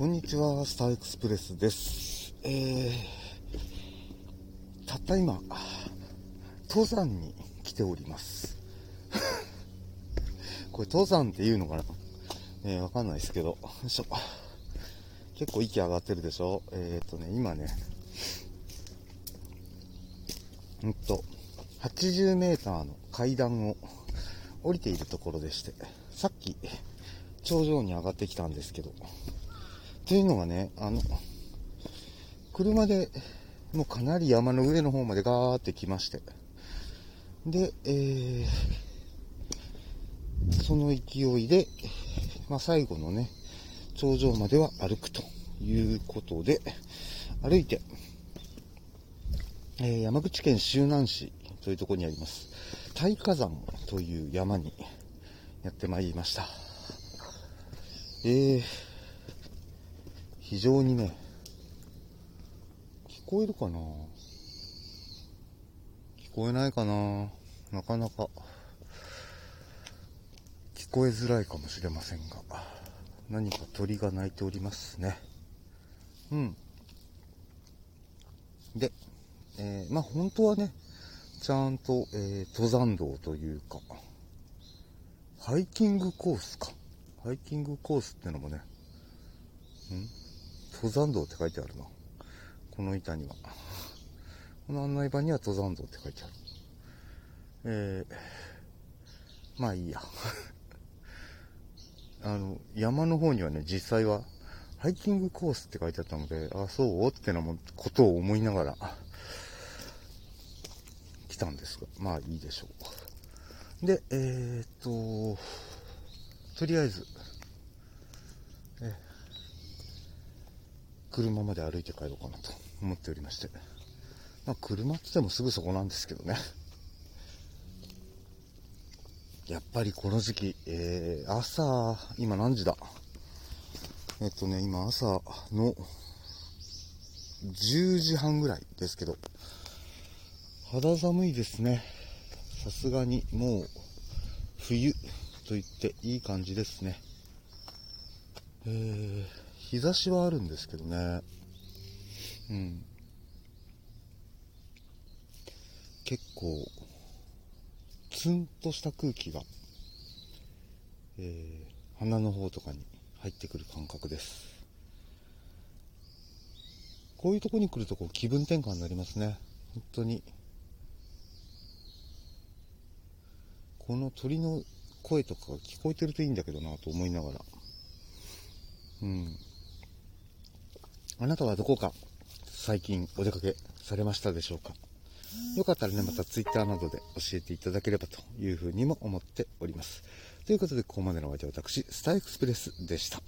こんにちは、スターエクスプレスです。えー、たった今、登山に来ております。これ登山って言うのかな？えー、わかんないですけど、よいしょ。結構息上がってるでしょ？えっ、とね、今ね、うんと、80メーターの階段を降りているところでして、さっき、頂上に上がってきたんですけど、というのがね、あの、車でもうかなり山の上の方までガーって来まして、で、えー、その勢いで、まあ、最後のね、頂上までは歩くということで、歩いて、えー、山口県周南市というところにあります、大火山という山にやってまいりました。えー、非常にね、聞こえるかな？聞こえないかな？なかなか、聞こえづらいかもしれませんが、何か鳥が鳴いておりますね。うん。で、えー、まあ本当はね、ちゃんと、えー、登山道というか、ハイキングコースか。ハイキングコースってのもね、登山道って書いてあるな。この板には。この案内板には登山道って書いてある。えー、まあいいや。あの、山の方にはね、実際は、ハイキングコースって書いてあったので、あ、そう？ってなもことを思いながら、来たんですが、まあいいでしょう。で、えー、っと、とりあえず、車まで歩いて帰ろうかなと思っておりまして。まあ、車って言ってもすぐそこなんですけどね。やっぱりこの時期、えー、朝、今何時だ？えっとね、今朝の10時半ぐらいですけど、肌寒いですね。さすがにもう冬と言っていい感じですね。えー、日差しはあるんですけどね。うん。結構、ツンとした空気が、えー、鼻の方とかに入ってくる感覚です。こういうとこに来るとこう気分転換になりますね。本当に。この鳥の声とかが聞こえてるといいんだけどなと思いながら。うん。あなたはどこか最近お出かけされましたでしょうか？よかったらね、また Twitter などで教えていただければというふうにも思っております。ということで、ここまでのお相手は私、スターエクスプレスでした。